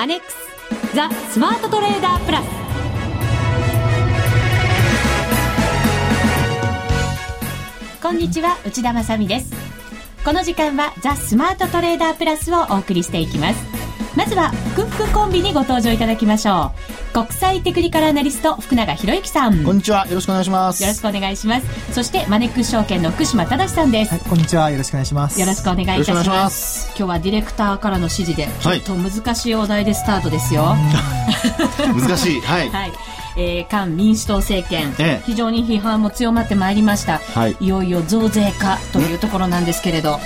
アネックスザ・スマートトレーダープラス。こんにちは内田まさです。この時間はザ・スマートトレーダープラスをお送りしていきます。まずはふくふくコンビにご登場いただきましょう。国際テクニカルアナリスト福永博之さん。こんにちは。よろしくお願いします。よろしくお願いします。そしてマネックス証券の福島正さんです、はい、こんにちは。よろしくお願いします。よろしくお願いいたします。今日はディレクターからの指示でちょっと難しいお題でスタートですよ、はい、難しい。はい、はい。えー、菅民主党政権、ええ、非常に批判も強まってまいりました、はい、いよいよ増税かというところなんですけれど。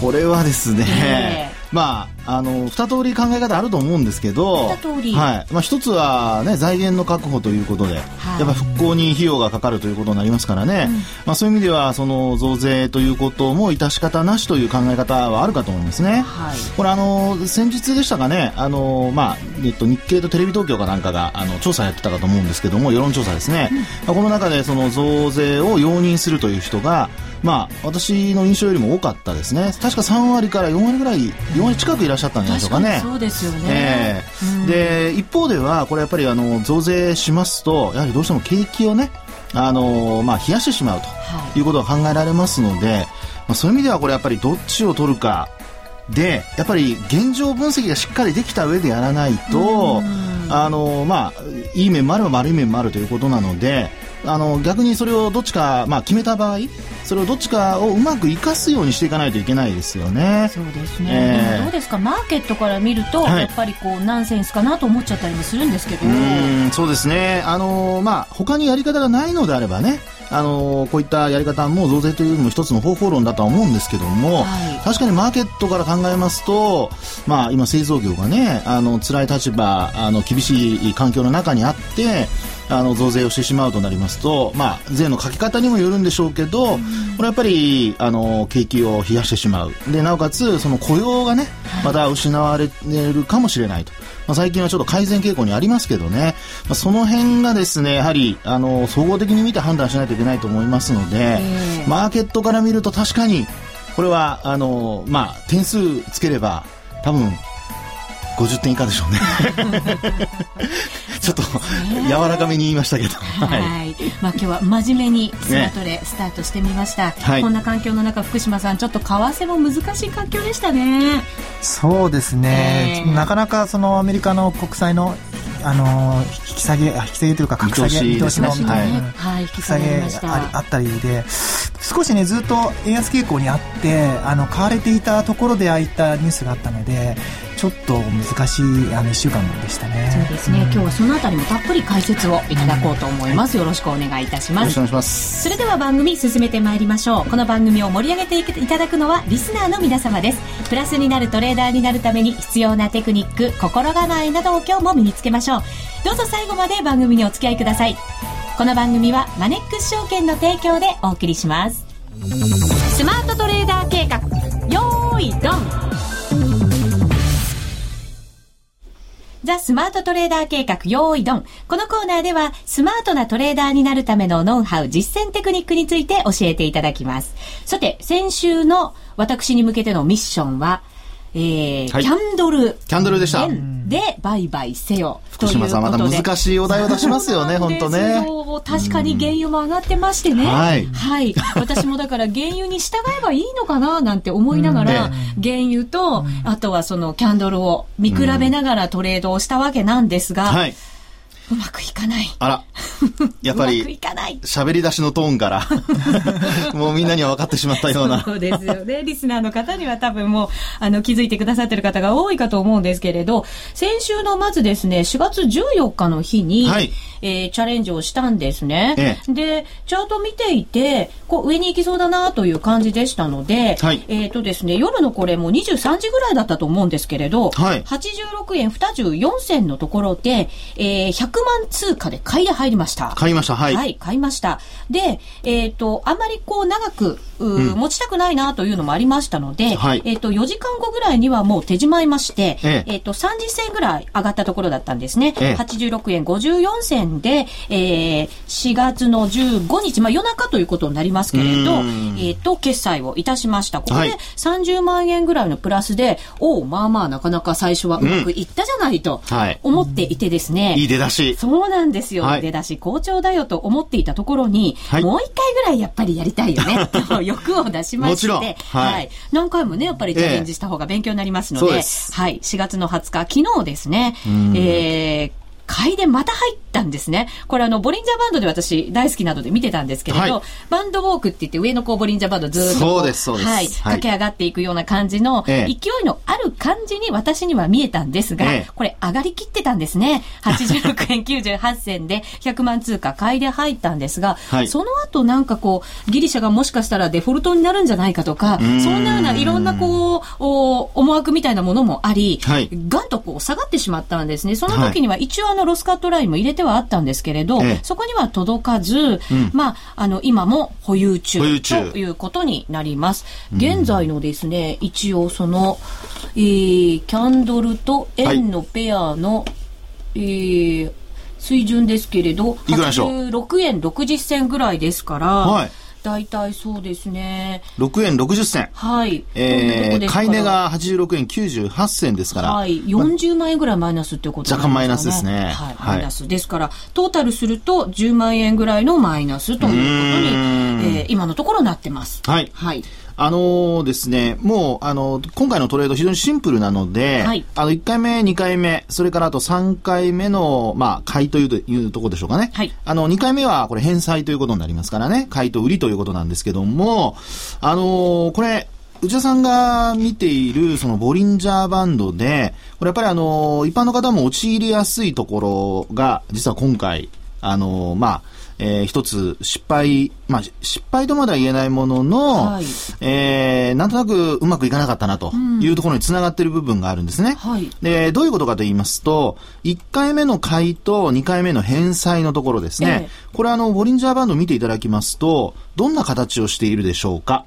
これはですね、えーまあ、あの二通り考え方あると思うんですけど、はい。まあ、一つは、ね、財源の確保ということで、はい、やっぱ復興に費用がかかるということになりますからね、うん、まあ、そういう意味ではその増税ということも致し方なしという考え方はあるかと思いますね。はい、これあの先日でしたかね。あの、まあえっと、日経とテレビ東京かなんかがあの調査やってたかと思うんですけども世論調査ですね、うん、この中でその増税を容認するという人がまあ、私の印象よりも多かったですね。確か3割から4割ぐらい、4割近くいらっしゃったんじゃないでしょうかね。そうですよね。えー、で、一方では、これやっぱりあの、増税しますと、やはりどうしても景気をね、あのまあ、冷やしてしまうということが考えられますので、はい、まあ、そういう意味ではこれやっぱりどっちを取るかでやっぱり現状分析がしっかりできた上でやらないとあの、まあ、いい面もあれば悪い面もあるということなのであの逆にそれをどっちか、まあ、決めた場合それをどっちかをうまく生かすようにしていかないといけないですよね。そうですね、えー、どうですか？マーケットから見ると、はい、やっぱりこうナンセンスかなと思っちゃったりもするんですけど。うんそうですね。あの、まあ、他にやり方がないのであればねあのこういったやり方も増税というのも一つの方法論だとは思うんですけども、はい、確かにマーケットから考えますと、まあ、今製造業がねあの辛い立場あの厳しい環境の中にあってあの増税をしてしまうとなりますと、まあ、税のかけ方にもよるんでしょうけど、これやっぱりあの景気を冷やしてしまう。でなおかつその雇用がねまた失われるかもしれないと。まあ、最近はちょっと改善傾向にありますけどね、まあ、その辺がですねやはりあの総合的に見て判断しないといけないと思いますので、マーケットから見ると確かにこれはあの、まあ、点数つければ多分50点以下でしょうね。ちょっと柔らかめに言いましたけど、はい、まあ、今日は真面目にスマトレスタートしてみました、ね、こんな環境の中福島さんちょっと為替も難しい環境でしたね。そうですね、えー、なかなかそのアメリカの国債のあの引き下げ引き下げというか格下げ見通しの、はい。はい、引き下げあったりで少しねずっと円安傾向にあってあの買われていたところでああいったニュースがあったのでちょっと難しいあの1週間でしたね。そうですね、うん、今日はそのあたりもたっぷり解説をいただこうと思います、うん、よろしくお願いいたします。よろしくお願いします。それでは番組進めてまいりましょう。この番組を盛り上げていただくのはリスナーの皆様です。プラスになるトレーダーになるために必要なテクニック心構えなどを今日も身につけましょう。どうぞ最後まで番組にお付き合いください。この番組はマネックス証券の提供でお送りします。スマートトレーダー計画。よーいドンザ・スマートトレーダー計画、用意ドン。このコーナーでは、スマートなトレーダーになるためのノウハウ、実践テクニックについて教えていただきます。さて、先週の私に向けてのミッションは、えー、はい、キャンドル。キャンドルでした。で、売買せよ。福島さん、また難しいお題を出しますよね、本当ね。確かに原油も上がってましてね。はい。はい。私もだから原油に従えばいいのかな、なんて思いながら、原油と、あとはそのキャンドルを見比べながらトレードをしたわけなんですが、はい。うまくいかない。あら。やっぱり、喋り出しのトーンから、もうみんなには分かってしまったような。そうですよね。リスナーの方には多分もう、あの、気づいてくださってる方が多いかと思うんですけれど、先週のまずですね、4月14日の日に、はい、えー、チャレンジをしたんですね。ええ、で、チャート見ていて、こう、上に行きそうだなという感じでしたので、はい、えっ、ー、とですね、夜のこれも23時ぐらいだったと思うんですけれど、はい、86円24銭のところで、えー、100万通貨で買いで入りました。買いました、はい。はい、買いました。で、えっ、ー、と、あまりこう長くうん、持ちたくないなというのもありましたので、はい、えっ、ー、と、4時間後ぐらいにはもう手じまいまして、えっ、ー、と、30銭ぐらい上がったところだったんですね。ええ、86円54銭で、えー、4月の15日、まあ夜中ということになりますけれど、えっ、と、決済をいたしました。ここで30万円ぐらいのプラスで、はい、おお、まあまあなかなか最初はうまくいったじゃないと思っていてですね。うんはい、いい出だし。そうなんですよ。はい、出だし。好調だよと思っていたところに、もう一回ぐらいやっぱりやりたいよね、と 欲を出しまして、はい、はい。何回もね、やっぱりチャレンジした方が勉強になりますので、えー、はい。4月の20日、昨日ですね、えー、買いでまた入ったんですね。これあの、ボリンジャーバンドで私大好きなので見てたんですけれど、はい、バンドウォークって言って上のこうボリンジャーバンドずっとそうです、そうです。はい。駆け上がっていくような感じの、勢いのある感じに私には見えたんですが、ええ、これ上がりきってたんですね。86円98銭で100万通貨買いで入ったんですが、はい、その後なんかこう、ギリシャがもしかしたらデフォルトになるんじゃないかとか、そんなようないろんなこう、お思惑みたいなものもあり、はい、ガンとこう下がってしまったんですね。その時には一応あのロスカットラインも入れてはあったんですけれど、ええ、そこには届かず、うん、まあ、あの、今も保有中ということになります。現在のですね、一応その、えー、キャンドルと円のペアの、はい、えー、水準ですけれど、86円60銭ぐらいですから、はい大体そうですね。6円60銭。はい。えー、買い値が86円98銭ですから。はい。40万円ぐらいマイナスっていうことですね。若干マイナスですね。はい。マイナス。ですから、トータルすると10万円ぐらいのマイナスということに、えー、今のところなってます。はい。はい。あのー、ですね、もう、あの、今回のトレード非常にシンプルなので、はい、あの、1回目、2回目、それからあと3回目の、まあ、買いといういうところでしょうかね。はい、あの、2回目はこれ返済ということになりますからね、買いと売りということなんですけども、あのー、これ、内田さんが見ているそのボリンジャーバンドで、これやっぱりあの、一般の方も陥りやすいところが、実は今回、あの、まあ、えー、一つ失敗、まあ、失敗とまでは言えないものの、はい、えー、なんとなくうまくいかなかったなというところにつながっている部分があるんですね。はい、で、どういうことかと言いますと、1回目の買いと2回目の返済のところですね。えー、これあの、ボリンジャーバンド見ていただきますと、どんな形をしているでしょうか？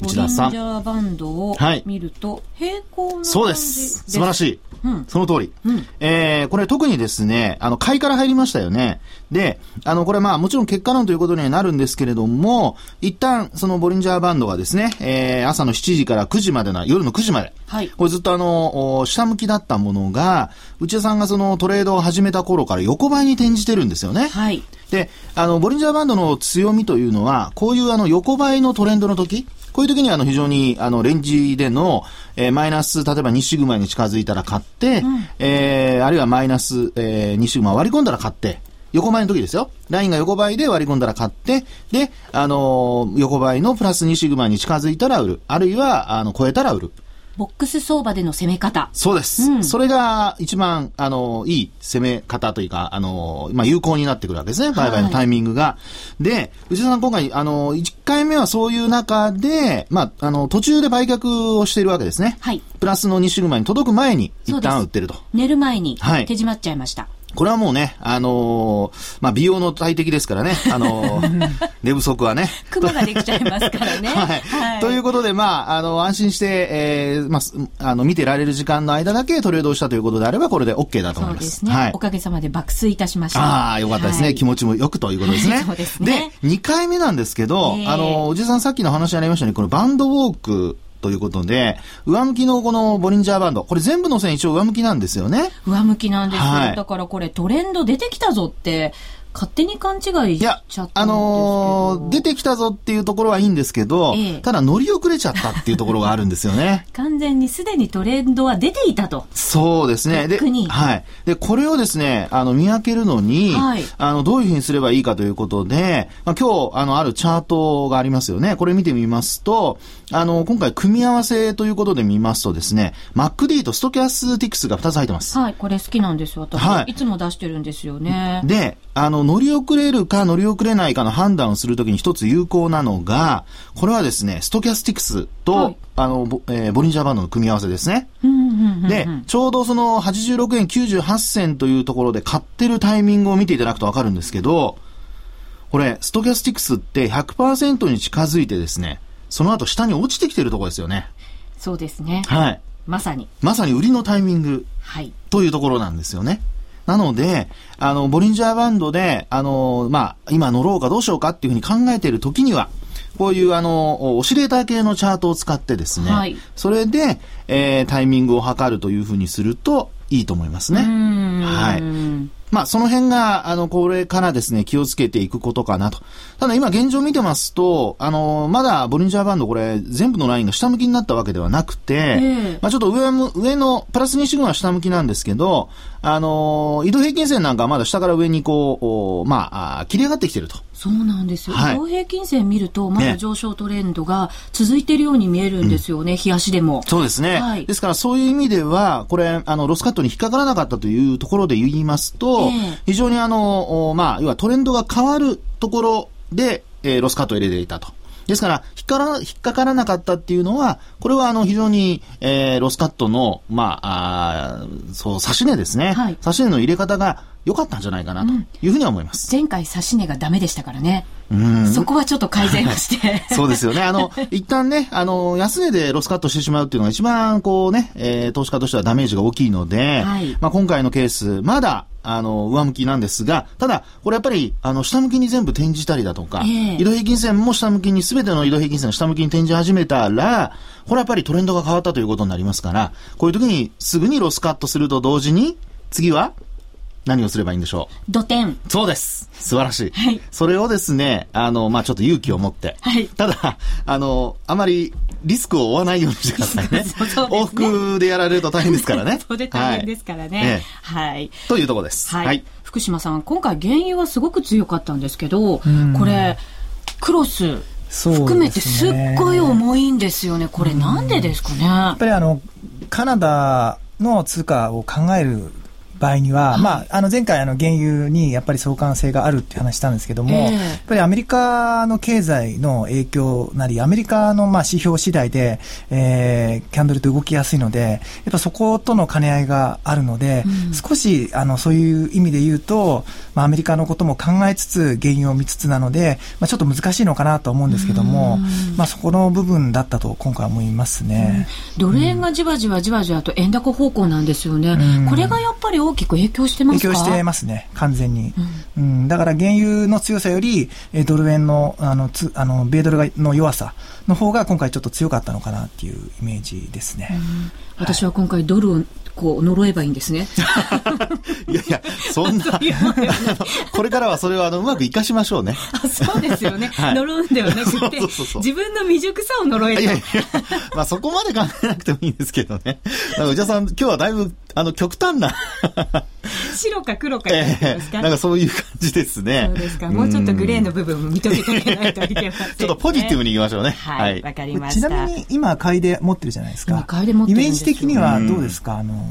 ボリンジャーバンドを見ると、平行なそうです。素晴らしい。うん、その通り。うん、えー、これ特にですね、あの、買いから入りましたよね。で、あの、これまあもちろん結果論ということにはなるんですけれども、一旦そのボリンジャーバンドがですね、えー、朝の7時から9時までの、夜の9時まで。はい。これずっとあの、下向きだったものが、内田さんがそのトレードを始めた頃から横ばいに転じてるんですよね。はい。で、あの、ボリンジャーバンドの強みというのは、こういうあの横ばいのトレンドの時、こういう時にあの非常にあのレンジでの、えー、マイナス、例えば2シグマに近づいたら買って、うん、えー、あるいはマイナス、えー、2シグマ割り込んだら買って、横ばいの時ですよ。ラインが横ばいで割り込んだら買って、で、あのー、横ばいのプラス2シグマに近づいたら売る。あるいは、あの、超えたら売る。ボックス相場での攻め方。そうです。うん、それが一番、あの、いい攻め方というか、あの、まあ、有効になってくるわけですね。売買のタイミングが。はい、で、内田さん今回、あの、1回目はそういう中で、まあ、あの、途中で売却をしているわけですね。はい。プラスの2シグマに届く前に、一旦売ってると。寝る前に、手締まっちゃいました。これはもうね、あのー、まあ、美容の大敵ですからね、あのー、寝不足はね。雲ができちゃいますからね。はい。はい、ということで、まあ、あの、安心して、えー、まあ、あの、見てられる時間の間だけトレードをしたということであれば、これで OK だと思います。そうですね。はい、おかげさまで爆睡いたしました。ああ、よかったですね、はい、気持ちもよくということですね。そうですね。で、2回目なんですけど、えー、あの、おじさんさっきの話にありましたように、このバンドウォーク、ということで、上向きのこのボリンジャーバンド、これ全部の線一応上向きなんですよね。上向きなんですよ。はい、だからこれトレンド出てきたぞって勝手に勘違いしちゃったあのー、出てきたぞっていうところはいいんですけど、ええ、ただ乗り遅れちゃったっていうところがあるんですよね。完全にすでにトレンドは出ていたと。そうですね。で、はい。で、これをですね、あの、見分けるのに、はい、あの、どういうふうにすればいいかということで、まあ、今日、あの、あるチャートがありますよね。これ見てみますと、あの、今回組み合わせということで見ますとですね、MacD とストキャスティクスが2つ入ってます。はい、これ好きなんです私。はい。いつも出してるんですよね。で、あの、乗り遅れるか乗り遅れないかの判断をするときに一つ有効なのが、これはですね、ストキャスティクスと、はい、あの、えー、ボリンジャーバンドの組み合わせですね。で、ちょうどその86円98銭というところで買ってるタイミングを見ていただくとわかるんですけど、これ、ストキャスティクスって100%に近づいてですね、その後下に落ちてきてるところですよね。そうですね。はい。まさに。まさに売りのタイミング。はい。というところなんですよね。なので、あの、ボリンジャーバンドで、あの、まあ、今乗ろうかどうしようかっていうふうに考えている時には、こういうあの、オシレーター系のチャートを使ってですね、はい、それで、えー、タイミングを測るというふうにするといいと思いますね。はい。まあ、その辺が、あの、これからですね、気をつけていくことかなと。ただ今現状見てますと、あの、まだボリンジャーバンドこれ、全部のラインが下向きになったわけではなくて、えー、まあちょっと上上の、プラス2シグマは下向きなんですけど、あの、移動平均線なんかはまだ下から上にこう、まあ、切り上がってきてると。そうなんですよ。はい、平均線見ると、まだ上昇トレンドが続いているように見えるんですよね、ね日足でも。そうですね。はい、ですからそういう意味では、これ、あの、ロスカットに引っかからなかったというところで言いますと、えー、非常にあの、まあ、要はトレンドが変わるところで、えー、ロスカットを入れていたと。ですから、引っかから、引っかからなかったっていうのは、これはあの、非常に、えー、ロスカットの、まあ、あそう、差し値ですね。はい。差し値の入れ方が良かったんじゃないかなというふうには思います。うん、前回差し値がダメでしたからね。うん、そこはちょっと改善をして。そうですよね。あの、一旦ね、あの、安値でロスカットしてしまうっていうのが一番、こうね、えー、投資家としてはダメージが大きいので、はい、まあ今回のケース、まだ、あの、上向きなんですが、ただ、これやっぱり、あの、下向きに全部転じたりだとか、えー、移動平均線も下向きに、すべての移動平均線が下向きに転じ始めたら、これはやっぱりトレンドが変わったということになりますから、こういう時にすぐにロスカットすると同時に、次は何をすればいいんでしょう？土点。そうです。素晴らしい。はい。それをですね、あの、まあ、ちょっと勇気を持って。はい。ただ、あの、あまりリスクを負わないようにしてくださいね。そうそうね往復でやられると大変ですからね。そうで大変ですからね。はい。はい、というところです。はい。はい、福島さん、今回原油はすごく強かったんですけど、これ、クロス、含めてすっごい重いんですよね。これなんでですかね。やっぱりあの、カナダの通貨を考える場合には、はい、まあ、あの前回あの原油にやっぱり相関性があるって話したんですけども、えー、やっぱりアメリカの経済の影響なり、アメリカのまあ指標次第で、えー、キャンドルと動きやすいので、やっぱそことの兼ね合いがあるので、うん、少しあのそういう意味で言うと、まあ、アメリカのことも考えつつ、原油を見つつなので、まあ、ちょっと難しいのかなと思うんですけども、まあ、そこの部分だったと今回思いますね。うん、ドル円がじわじわじわじわと円高方向なんですよね。うん、これがやっぱり大きく影響してます影響してますね、完全に。うん、うん、だから原油の強さより、えドル円の、あの、つあの米ドルの弱さの方が今回ちょっと強かったのかなっていうイメージですね。私は今回ドルをこう呪えばいいんですね。いやいや、そんな、これからはそれをあのうまく生かしましょうね。あそうですよね。はい、呪うんではなくて自分の未熟さを呪える。いやいや、まあそこまで考えなくてもいいんですけどね。内田さん、今日はだいぶ、あの、極端な白か黒かえー、なんかそういう感じですね。そうですか。もうちょっとグレーの部分も認めてあげないといけません、ね、ちょっとポジティブにいきましょうね。はい。わ、はい、かりました。ちなみに今買いで持ってるじゃないですか。買いで持ってるイメージ的にはどうですか、あの、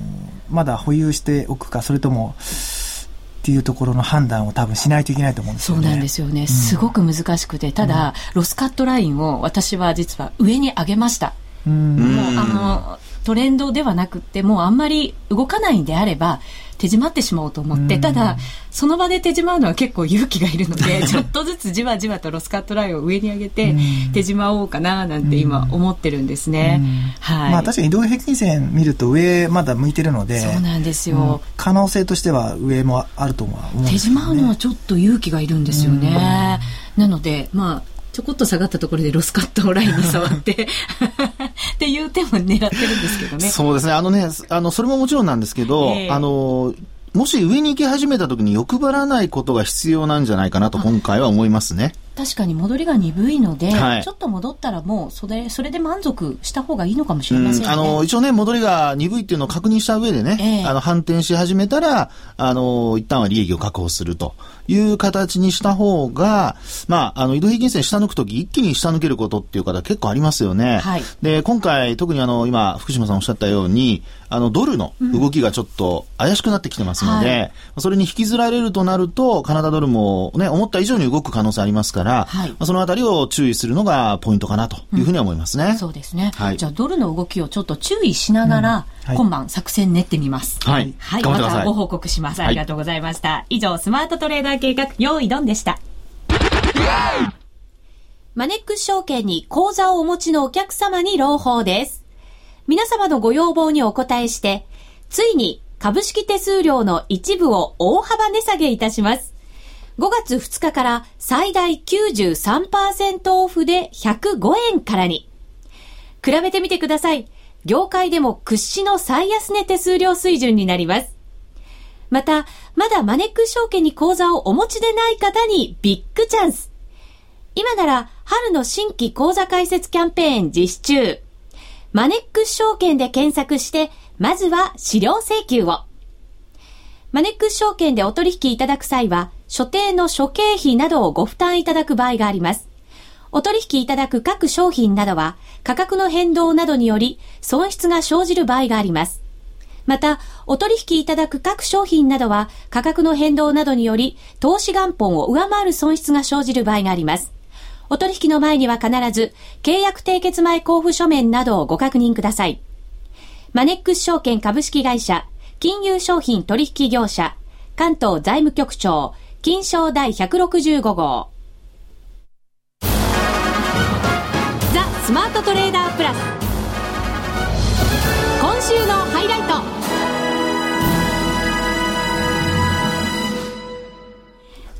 まだ保有しておくか、それとも、っていうところの判断を多分しないといけないと思うんですよね。そうなんですよね。すごく難しくて、ただ、ロスカットラインを私は実は上に上げました。もう、あの、トレンドではなくて、もうあんまり動かないんであれば、手締まってしまおうと思って、ただ、その場で手締まうのは結構勇気がいるので、ちょっとずつじわじわとロスカットラインを上に上げて、手締まおうかななんて今思ってるんですね。はい。まあ確かに移動平均線見ると上まだ向いてるので、そうなんですよ。可能性としては上もあると思う、ね、手締まうのはちょっと勇気がいるんですよね。なので、まあ、ちょこっと下がったところでロスカットラインに触って っていう手も狙ってるんですけどね。そうですね。あのね、あの、それももちろんなんですけど、えー、あの、もし上に行き始めた時に欲張らないことが必要なんじゃないかなと今回は思いますね。確かに戻りが鈍いので、はい、ちょっと戻ったらもうそれそれで満足した方がいいのかもしれませんね。あの一応ね戻りが鈍いっていうのを確認した上でね、えー、あの反転し始めたらあの一旦は利益を確保するという形にした方が、まああの移動平均線下抜くとき一気に下抜けることっていう方結構ありますよね。はい、で今回特にあの今福島さんおっしゃったようにあのドルの動きがちょっと怪しくなってきてますので、うんはい、それに引きずられるとなるとカナダドルもね思った以上に動く可能性ありますから、はい、そのあたりを注意するのがポイントかなというふうに思いますね。うん、そうですね。はい、じゃあドルの動きをちょっと注意しながら、うん、今晩作戦練ってみます。はい。はい。またご報告します。ありがとうございました。以上、スマートトレーダー計画、用意ドンでした。マネックス証券に口座をお持ちのお客様に朗報です。皆様のご要望にお答えして、ついに株式手数料の一部を大幅値下げいたします。5月2日から最大93%オフで105円からに。比べてみてください。業界でも屈指の最安値手数料水準になります。また、まだマネックス証券に口座をお持ちでない方にビッグチャンス。今なら春の新規口座開設キャンペーン実施中。マネックス証券で検索して、まずは資料請求を。マネックス証券でお取引いただく際は、所定の諸経費などをご負担いただく場合があります。お取引いただく各商品などは、価格の変動などにより損失が生じる場合があります。また、お取引いただく各商品などは、価格の変動などにより、投資元本を上回る損失が生じる場合があります。お取引の前には必ず、契約締結前交付書面などをご確認ください。マネックス証券株式会社、金融商品取引業者、関東財務局長、金賞第165号。ザ・スマートトレーダープラス。今週のハイライト。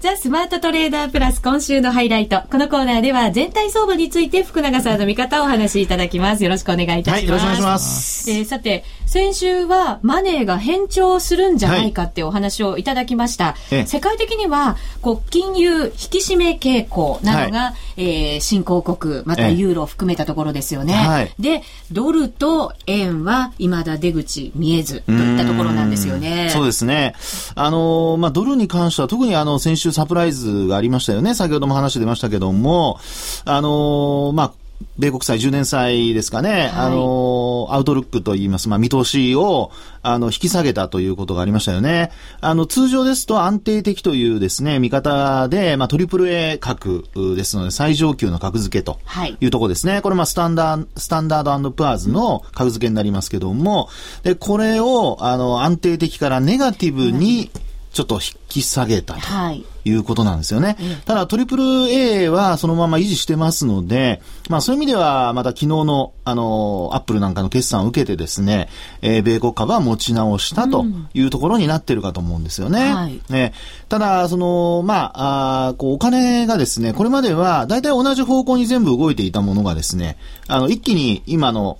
ザ・スマートトレーダープラス今週のハイライト。このコーナーでは全体相場について福永さんの見方をお話しいただきます。よろしくお願いいたします。はい、よろしくお願いします。えー、さて、先週はマネーが変調するんじゃないかってお話をいただきました。はい、世界的には、こう、金融引き締め傾向などが、はい、えー、新興国、またユーロを含めたところですよね。はい、で、ドルと円は未だ出口見えずといったところなんですよね。そうですね。あの、まあ、ドルに関しては特にあの、先週サプライズがありましたよね。先ほども話出ましたけども、あのー、まあ、米国債10年債ですかね、はい、あの、アウトルックといいます、まあ、見通しを、あの、引き下げたということがありましたよね。あの、通常ですと安定的というですね、見方で、まあ、トリプル A 格ですので、最上級の格付けというところですね。はい、これ、まあ、スタンダー、スタンダードプアーズの格付けになりますけども、で、これを、あの、安定的からネガティブに、ちょっと引き下げたと。はいいうことなんですよね。ただ、トリプル A はそのまま維持してますので、まあそういう意味では、また昨日の、あの、アップルなんかの決算を受けてですね、えー、米国株は持ち直したというところになってるかと思うんですよね。うんはい、ねただ、その、まあ、あこう、お金がですね、これまでは大体同じ方向に全部動いていたものがですね、あの、一気に今の、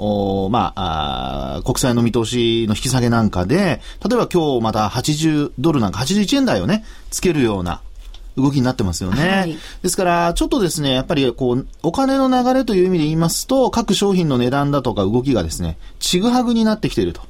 おまああ、国債の見通しの引き下げなんかで、例えば今日また80ドルなんか81円台をね、つけるような、動きになってますよね。はい、ですから、ちょっとですね、やっぱりこう、お金の流れという意味で言いますと、各商品の値段だとか動きがですね、ちぐはぐになってきていると。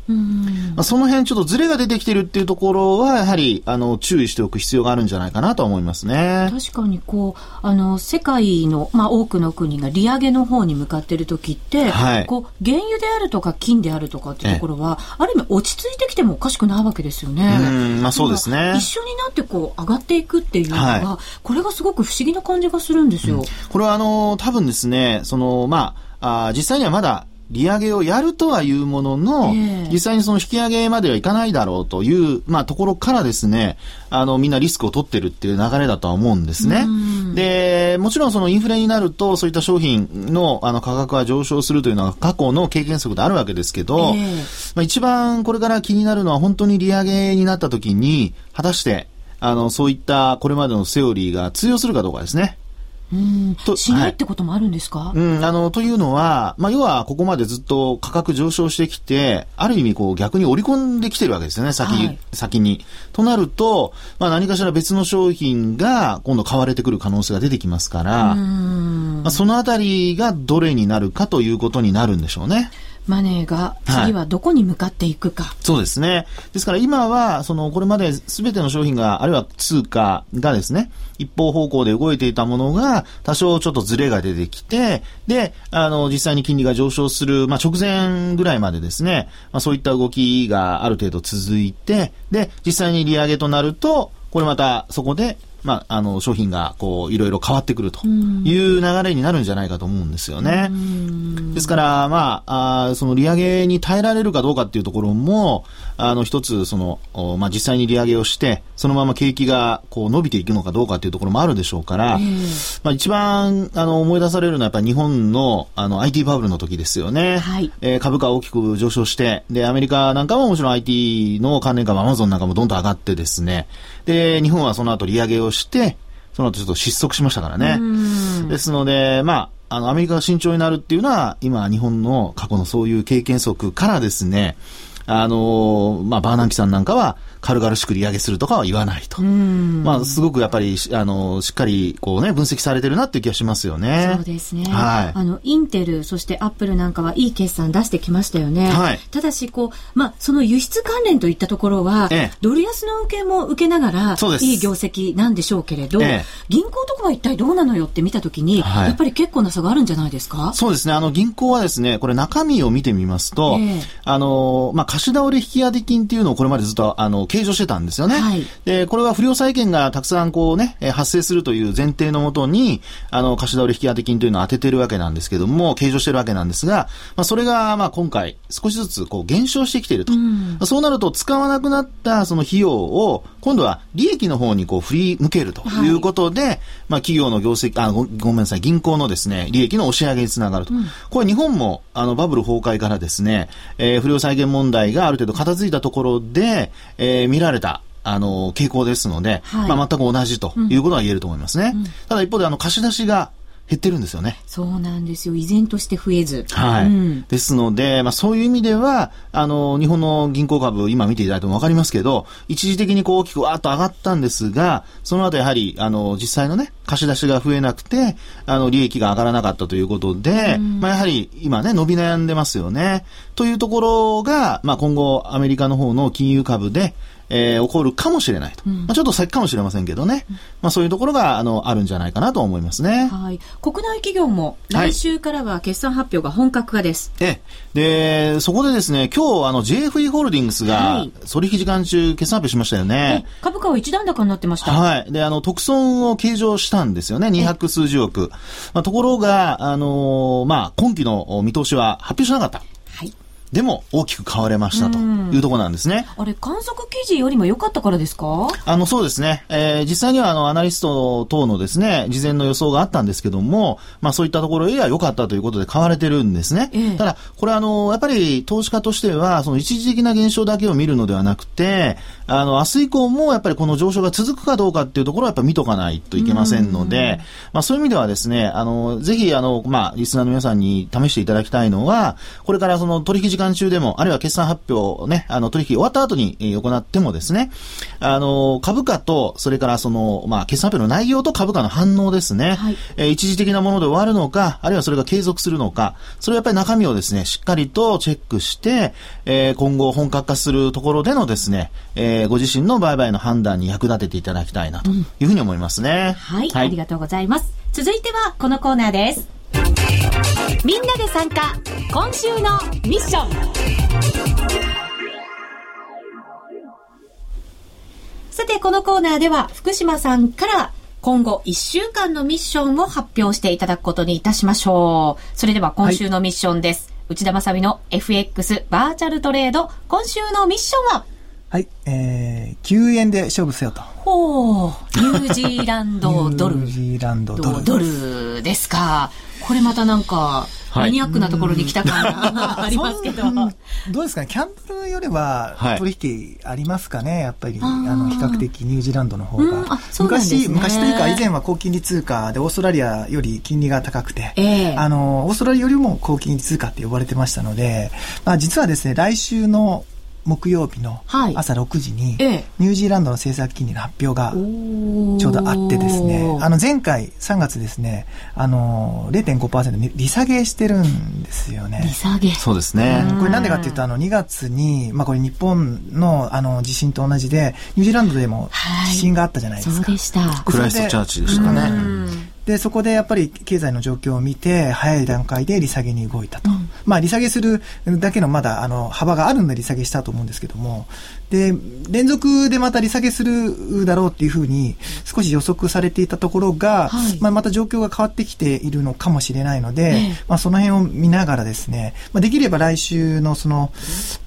まあ、その辺ちょっとズレが出てきてるっていうところは、やはり、あの、注意しておく必要があるんじゃないかなと思いますね。確かにこう、あの、世界の、まあ、多くの国が利上げの方に向かっている時って、はい、こう、原油であるとか金であるとかっていうところは、ある意味落ち着いてきてもおかしくないわけですよね。うん、まあそうですね。一緒になってこう、上がっていくっていうのは、はい、これがすごく不思議な感じがするんですよ。うん、これはあの、多分ですね、その、まあ、あ実際にはまだ利上げをやるとはいうものの、えー、実際にその引き上げまではいかないだろうという、まあ、ところからですね、あの、みんなリスクを取ってるっていう流れだとは思うんですね。で、もちろんそのインフレになると、そういった商品のあの価格は上昇するというのは過去の経験則であるわけですけど、えー、まあ、一番これから気になるのは本当に利上げになった時に、果たして、あの、そういったこれまでのセオリーが通用するかどうかですね。うん、としないってこともあるんですか、はい、うん、あの、というのは、まあ、要はここまでずっと価格上昇してきて、ある意味こう逆に織り込んできてるわけですよね、先、はい、先に。となると、まあ、何かしら別の商品が今度買われてくる可能性が出てきますから、まあ、そのあたりがどれになるかということになるんでしょうね。マネーが次はどこに向かっていくか。はい、そうですね。ですから今は、その、これまで全ての商品が、あるいは通貨がですね、一方方向で動いていたものが、多少ちょっとズレが出てきて、で、あの、実際に金利が上昇する、まあ、直前ぐらいまでですね、まあ、そういった動きがある程度続いて、で、実際に利上げとなると、これまたそこでまあ、あの、商品が、こう、いろいろ変わってくるという流れになるんじゃないかと思うんですよね。ですから、まあ、あその利上げに耐えられるかどうかっていうところも、あの、一つ、その、まあ、実際に利上げをして、そのまま景気が、こう、伸びていくのかどうかっていうところもあるでしょうから、まあ、一番、あの、思い出されるのはやっぱり日本の、あの、IT バブルの時ですよね。はい。えー、株価大きく上昇して、で、アメリカなんかももちろん IT の関連株、アマゾンなんかもどんどん上がってですね、で、日本はその後利上げをして、その後ちょっと失速しましたからね。ですので、まあ、あの、アメリカが慎重になるっていうのは、今、日本の過去のそういう経験則からですね、あのまあ、バーナンキさんなんかは、軽々しく利上げするとかは言わないと。まあ、すごくやっぱり、あの、しっかり、こうね、分析されてるなっていう気がしますよね。そうですね。はい。あの、インテル、そしてアップルなんかはいい決算出してきましたよね。はい。ただし、こう、まあ、その輸出関連といったところは、ええ、ドル安の受けも受けながら、そうです。いい業績なんでしょうけれど、ええ、銀行とかは一体どうなのよって見たときに、はい、やっぱり結構な差があるんじゃないですか？そうですね。あの、銀行はですね、これ中身を見てみますと、え、あの、まあ、貸し倒れ引き当て金っていうのをこれまでずっと、あの、計上してたんですよね。ね。はい、で、これは不良債権がたくさんこうね、発生するという前提のもとに、あの、貸し倒れ引き当て金というのを当ててるわけなんですけども、計上してるわけなんですが、まあ、それが、まあ、今回、少しずつこう減少してきていると。うん、そうなると、使わなくなったその費用を、今度は利益の方にこう振り向けるとい。うことで、はい、まあ、企業の業績、あご、ごめんなさい、銀行のですね、利益の押し上げにつながると。うん、これ日本も、あの、バブル崩壊からですね、えー、不良債権問題がある程度片付いたところで、えー、見られた、あの、傾向ですので、はい、まあ、全く同じということは言えると思いますね。うん、ただ一方で、あの、貸し出しが減ってるんですよね。そうなんですよ。依然として増えず。はい。うん、ですので、まあそういう意味では、あの、日本の銀行株、今見ていただいてもわかりますけど、一時的にこう大きくわーっと上がったんですが、その後やはり、あの、実際のね、貸し出しが増えなくて、あの、利益が上がらなかったということで、うん、まあやはり今ね、伸び悩んでますよね。というところが、まあ今後、アメリカの方の金融株で、えー、起こるかもしれないと。うん、まあ、ちょっと先かもしれませんけどね。うん、まあ、そういうところが、あの、あるんじゃないかなと思いますね。はい。国内企業も、来週からは決算発表が本格化です。はい、え、で、そこでですね、今日、あの、JFE ホールディングスが、取引時間中、決算発表しましたよね。株価は一段高になってました。はい。で、あの、特損を計上したんですよね。200数十億。まあ、ところが、あのー、まあ、今期の見通しは発表しなかった。でも大きく変われましたというところなんですね。あれ、観測記事よりも良かったからですか？あの、そうですね。えー、実際にはあの、アナリスト等のですね、事前の予想があったんですけども、まあそういったところよりは良かったということで買われてるんですね。ええ、ただ、これあの、やっぱり投資家としては、その一時的な現象だけを見るのではなくて、あの、明日以降もやっぱりこの上昇が続くかどうかっていうところはやっぱ見とかないといけませんので、まあそういう意味ではですね、あの、ぜひあの、まあ、リスナーの皆さんに試していただきたいのは、これからその取引時間中でも、あるいは決算発表をね、あの、取引終わった後に行ってもですね、あの、株価と、それからその、まあ、決算発表の内容と株価の反応ですね、はい、え一時的なもので終わるのか、あるいはそれが継続するのか、それはやっぱり中身をですね、しっかりとチェックして、えー、今後本格化するところでのですね、えー、ご自身の売買の判断に役立てていただきたいなというふうに思いますね。うん、はい、はい、ありがとうございます。続いてはこのコーナーです。みんなで参加。今週のミッション。さてこのコーナーでは福島さんから今後1週間のミッションを発表していただくことにいたしましょう。それでは今週のミッションです、はい、内田まさの FX バーチャルトレード。今週のミッションははい、えー、9円で勝負せよと。ほう、ニュージーランドドル。ニュージーランドドル。ドルですか。これまたなんか、マニアックなところに来た感が ありますけど。どうですかね、キャンプルよりは取引ありますかね、やっぱり、あの、比較的ニュージーランドの方が。昔、昔というか以前は高金利通貨でオーストラリアより金利が高くて、えー、あの、オーストラリアよりも高金利通貨って呼ばれてましたので、まあ実はですね、来週の木曜日の朝6時に、ニュージーランドの政策金利の発表がちょうどあってですね、あの前回3月ですね、あの0.5%利下げしてるんですよね。利下げそうですね。これなんでかっていうと、あの2月に、まあこれ日本のあの地震と同じで、ニュージーランドでも地震があったじゃないですか。そうでした。クライストチャーチでしたね。で、そこでやっぱり経済の状況を見て、早い段階で利下げに動いたと。うん、まあ、利下げするだけのまだ、あの、幅があるんで利下げしたと思うんですけども、で、連続でまた利下げするだろうっていうふうに、少し予測されていたところが、はい、まあ、また状況が変わってきているのかもしれないので、ええ、まあ、その辺を見ながらですね、まあ、できれば来週のその、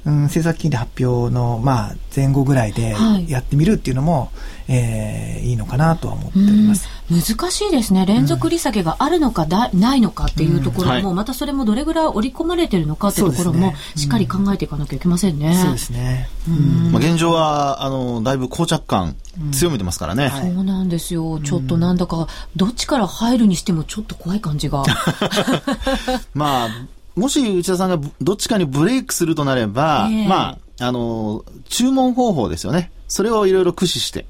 うん、政策金利発表の、まあ、前後ぐらいでやってみるっていうのも、はいえー、いいのかなとは思っております。難しいですね。連続利下げがあるのかだ、ないのかっていうところも、うん。はい、またそれもどれぐらい織り込まれてるのかっていうところも、しっかり考えていかなきゃいけませんね。そうですね。まあ、現状は、あの、だいぶ膠着感強めてますからね、うんそうなんですよ。ちょっとなんだか、どっちから入るにしてもちょっと怖い感じが。まあ、もし内田さんがどっちかにブレイクするとなれば、えー、まあ、あの、注文方法ですよね。それをいろいろ駆使して。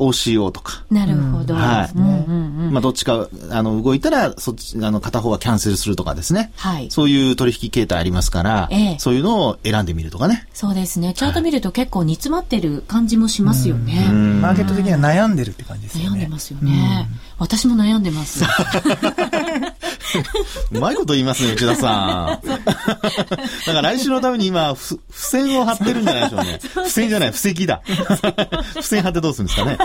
OCO とか。なるほど。はい。まあ、どっちか、あの、動いたら、そっち、あの、片方はキャンセルするとかですね。はい。そういう取引形態ありますから、ええ、そういうのを選んでみるとかね。そうですね。チャート見ると結構煮詰まってる感じもしますよね。マーケット的には悩んでるって感じですね。悩んでますよね。私も悩んでます。うまいこと言いますね、内田さん。だから来週のために今、付箋を貼ってるんじゃないでしょうね。付箋じゃない、布石だ。付箋貼ってどうするんですかね。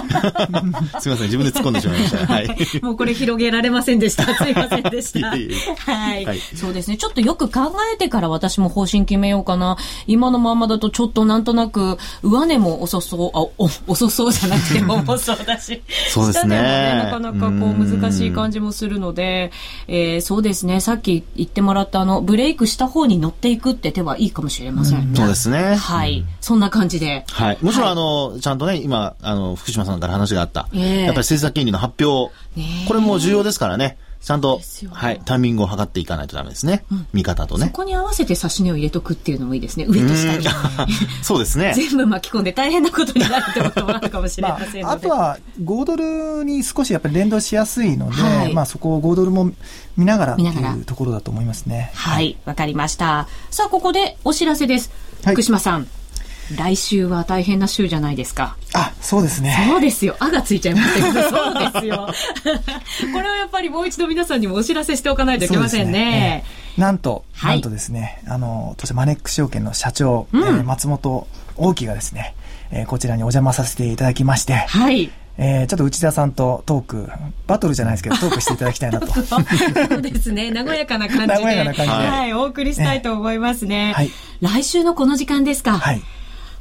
すみません、自分で突っ込んでしまいました。はい。もうこれ広げられませんでした。すいませんでした。はい、はい。そうですね。ちょっとよく考えてから私も方針決めようかな。今のままだとちょっとなんとなく、上値も遅そう、あ、お、遅そうじゃなくても重そうだし。そうですね。ねなかなかこう難しい感じもするので、えー、そうですね。さっき言ってもらったあの、ブレイクした方に乗っていくって手はいいかもしれませんね。そうですね。はい。そんな感じで。はい。もちろん、あの、ちゃんとね、今、あの、福島さんから話があった、えー、やっぱり政策金利の発表、これも重要ですからね。ちゃんと、はい、タイミングを測っていかないとダメですね。うん、見方とね。そこに合わせて指し値を入れとくっていうのもいいですね。上と下に。そうですね。全部巻き込んで大変なことになるってこともあるかもしれませんので。まあ、あとは、5ドルに少しやっぱり連動しやすいので、はい、まあそこを5ドルも見ながらっていうところだと思いますね。はい、わ、はい、かりました。さあ、ここでお知らせです。福島さん。来週は大変な週じゃないですか。あ、そうですね。そうですよ。あがついちゃいましたけど、そうですよ。これはやっぱりもう一度皆さんにもお知らせしておかないといけませんね。ねなんと、はい、なんとですね、あの、としてマネックス証券の社長、うん、えー、松本大樹がですね、えー、こちらにお邪魔させていただきまして、はい。えー、ちょっと内田さんとトーク、バトルじゃないですけど、トークしていただきたいなと。そうですね。和やかな感じで。和やかな感じで。はい、お送りしたいと思いますね。はい。来週のこの時間ですか。はい。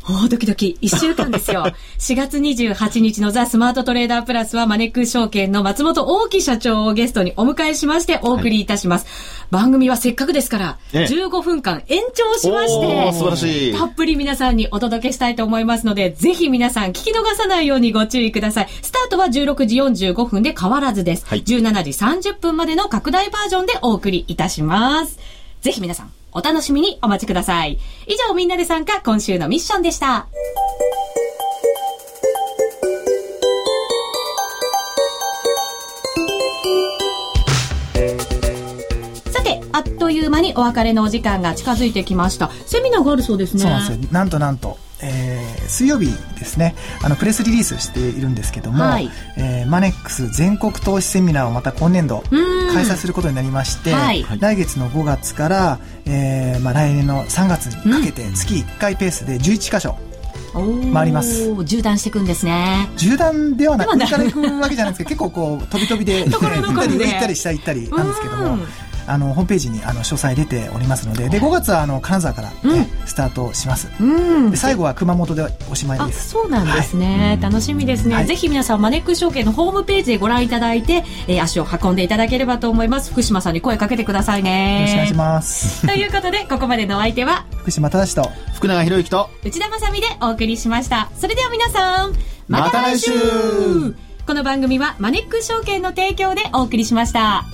おドキドキ。一週間ですよ。4月28日のザ・スマートトレーダープラスはマネックス証券の松本大木社長をゲストにお迎えしましてお送りいたします。はい、番組はせっかくですから、15分間延長しまして、素晴らしい。たっぷり皆さんにお届けしたいと思いますので、ぜひ皆さん聞き逃さないようにご注意ください。スタートは16時45分で変わらずです。はい、17時30分までの拡大バージョンでお送りいたします。ぜひ皆さんお楽しみにお待ちください。以上、みんなで参加、今週のミッションでした。さて、あっという間にお別れのお時間が近づいてきました。セミナーがあるそうですね。そうなんですよ。なんとなんと。えー、水曜日ですね。あのプレスリリースしているんですけども、はい、えー、マネックス全国投資セミナーをまた今年度開催することになりまして、はい、来月の5月から、えーまあ、来年の3月にかけて月1回ペースで11箇所、回ります。縦断していくんですね。縦断ではなく上から行くわけじゃないですけど結構こう飛び飛びで 行ったり下行ったりなんですけどもあのホームページにあの詳細出ておりますのでで5月はあの金沢から、ね、うん、スタートします、うん、で最後は熊本でおしまいです。そうなんですね、はい、楽しみですね、はい、ぜひ皆さんマネックス証券のホームページでご覧いただいて、えー、足を運んでいただければと思います。福島さんに声かけてくださいね。よろしくお願いします。ということでここまでのお相手は福島正と福永博之と内田まさでお送りしました。それでは皆さんまた来週。この番組はマネックス証券の提供でお送りしました。